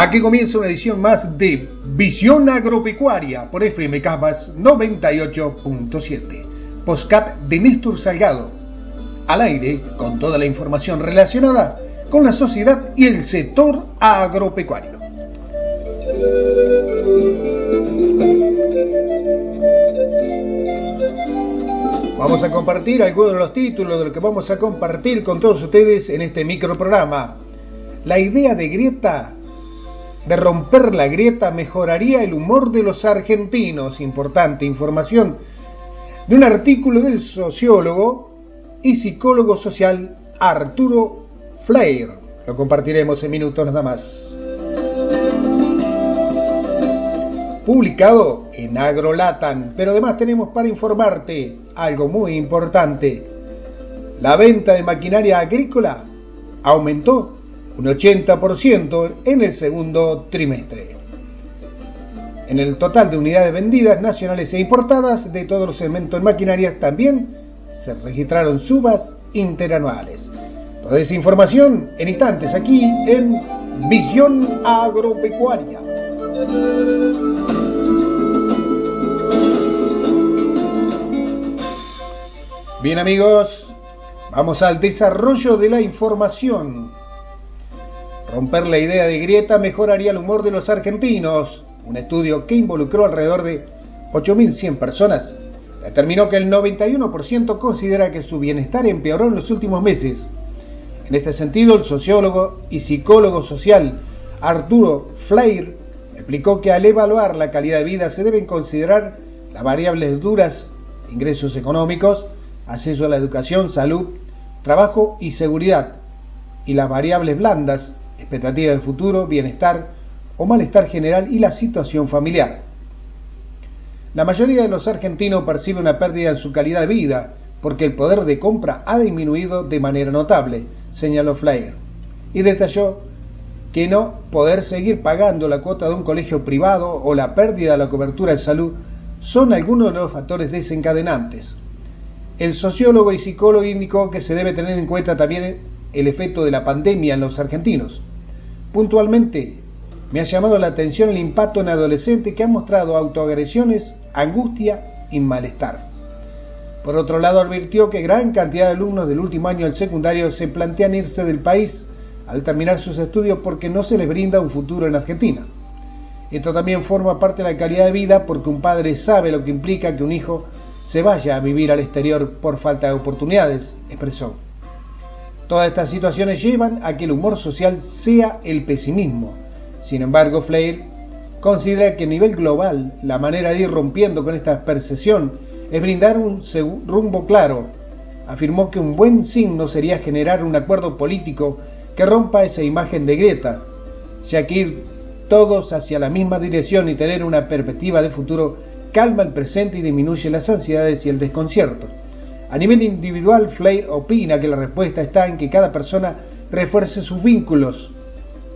Aquí comienza una edición más de Visión Agropecuaria por FM Cabas 98.7. Postcat de Néstor Salgado. Al aire con toda la información relacionada con la sociedad y el sector agropecuario. Vamos a compartir algunos de los títulos de lo que vamos a compartir con todos ustedes en este microprograma. La idea de grieta, de romper la grieta, mejoraría el humor de los argentinos. Importante información de un artículo del sociólogo y psicólogo social Arturo Flair. Lo compartiremos en minutos nada más. Publicado en AgroLatan, pero además tenemos para informarte algo muy importante. La venta de maquinaria agrícola aumentó un 80% en el segundo trimestre. En el total de unidades vendidas nacionales e importadas de todos los segmentos de maquinarias también se registraron subas interanuales. Toda esa información en instantes aquí en Visión Agropecuaria. Bien amigos, vamos al desarrollo de la información. Romper la idea de grieta mejoraría el humor de los argentinos. Un estudio que involucró alrededor de 8.100 personas determinó que el 91% considera que su bienestar empeoró en los últimos meses. En este sentido, el sociólogo y psicólogo social Arturo Flair explicó que al evaluar la calidad de vida se deben considerar las variables duras, ingresos económicos, acceso a la educación, salud, trabajo y seguridad, y las variables blandas, expectativa de futuro, bienestar o malestar general y la situación familiar. La mayoría de los argentinos percibe una pérdida en su calidad de vida porque el poder de compra ha disminuido de manera notable, señaló Flair, y detalló que no poder seguir pagando la cuota de un colegio privado o la pérdida de la cobertura de salud son algunos de los factores desencadenantes. El sociólogo y psicólogo indicó que se debe tener en cuenta también el efecto de la pandemia en los argentinos. Puntualmente, me ha llamado la atención el impacto en adolescentes que han mostrado autoagresiones, angustia y malestar. Por otro lado, advirtió que gran cantidad de alumnos del último año del secundario se plantean irse del país al terminar sus estudios porque no se les brinda un futuro en Argentina. Esto también forma parte de la calidad de vida porque un padre sabe lo que implica que un hijo se vaya a vivir al exterior por falta de oportunidades, expresó. Todas estas situaciones llevan a que el humor social sea el pesimismo. Sin embargo, Flair considera que a nivel global la manera de ir rompiendo con esta percepción es brindar un rumbo claro. Afirmó que un buen signo sería generar un acuerdo político que rompa esa imagen de Greta, ya que ir todos hacia la misma dirección y tener una perspectiva de futuro calma el presente y disminuye las ansiedades y el desconcierto. A nivel individual, Flair opina que la respuesta está en que cada persona refuerce sus vínculos.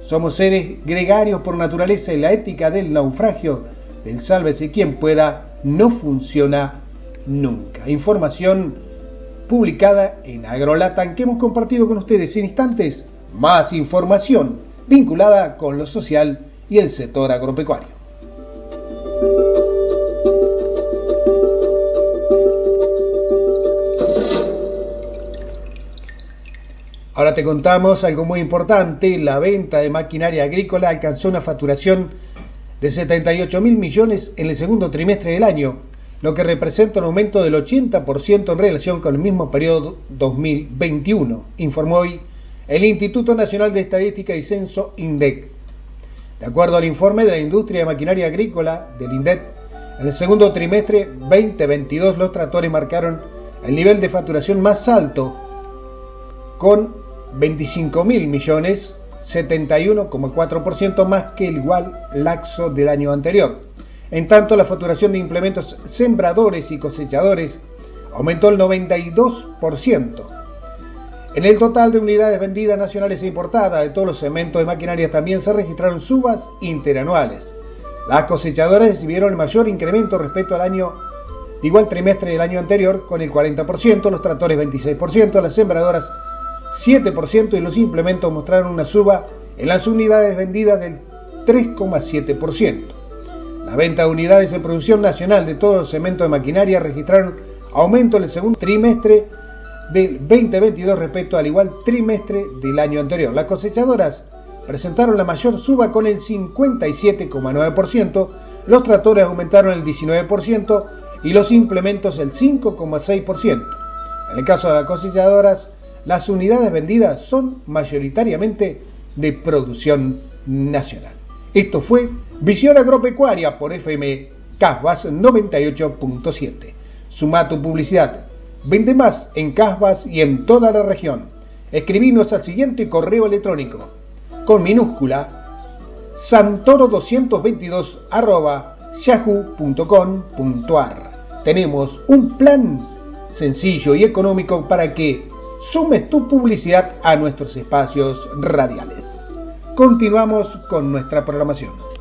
Somos seres gregarios por naturaleza y la ética del naufragio, del sálvese quien pueda, no funciona nunca. Información publicada en AgroLatan que hemos compartido con ustedes en instantes. Más información vinculada con lo social y el sector agropecuario. Ahora te contamos algo muy importante, la venta de maquinaria agrícola alcanzó una facturación de 78 mil millones en el segundo trimestre del año, lo que representa un aumento del 80% en relación con el mismo periodo 2021, informó hoy el Instituto Nacional de Estadística y Censo INDEC. De acuerdo al informe de la industria de maquinaria agrícola del INDEC, en el segundo trimestre 2022 los tractores marcaron el nivel de facturación más alto, con 25 mil millones, 71,4% más que el igual laxo del año anterior. En tanto, la facturación de implementos sembradores y cosechadores aumentó el 92%. En el total de unidades vendidas nacionales e importadas de todos los segmentos de maquinaria también se registraron subas interanuales. Las cosechadoras recibieron el mayor incremento respecto al año igual trimestre del año anterior con el 40%, los tractores 26%, las sembradoras 7% y los implementos mostraron una suba en las unidades vendidas del 3,7%. La venta de unidades en producción nacional de todos los cementos de maquinaria registraron aumento en el segundo trimestre del 2022 respecto al igual trimestre del año anterior. Las cosechadoras presentaron la mayor suba con el 57,9%, los tractores aumentaron el 19% y los implementos el 5,6%. En el caso de las cosechadoras, las unidades vendidas son mayoritariamente de producción nacional. Esto fue Visión Agropecuaria por FM Casbas 98.7. Suma tu publicidad. Vende más en Casbas y en toda la región. Escribinos al siguiente correo electrónico con minúscula santoro222 yahoo.com.ar. Tenemos un plan sencillo y económico para que sumes tu publicidad a nuestros espacios radiales. Continuamos con nuestra programación.